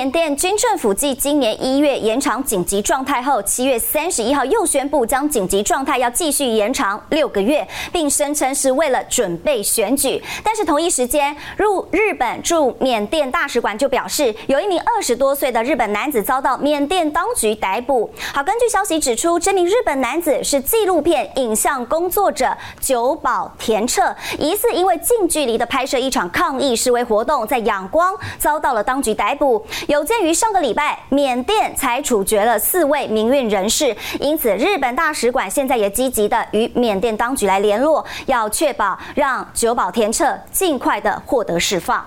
缅甸军政府继今年一月延长紧急状态后，七月三十一号又宣布将紧急状态要继续延长六个月，并声称是为了准备选举。但是同一时间，入日本驻缅甸大使馆就表示，有一名二十多岁的日本男子遭到缅甸当局逮捕。好，根据消息指出，这名日本男子是纪录片影像工作者久保田彻，疑似因为近距离的拍摄一场抗议示威活动，在仰光遭到了当局逮捕。有鉴于上个礼拜缅甸才处决了四位民运人士，因此日本大使馆现在也积极的与缅甸当局来联络，要确保让久保田彻尽快的获得释放。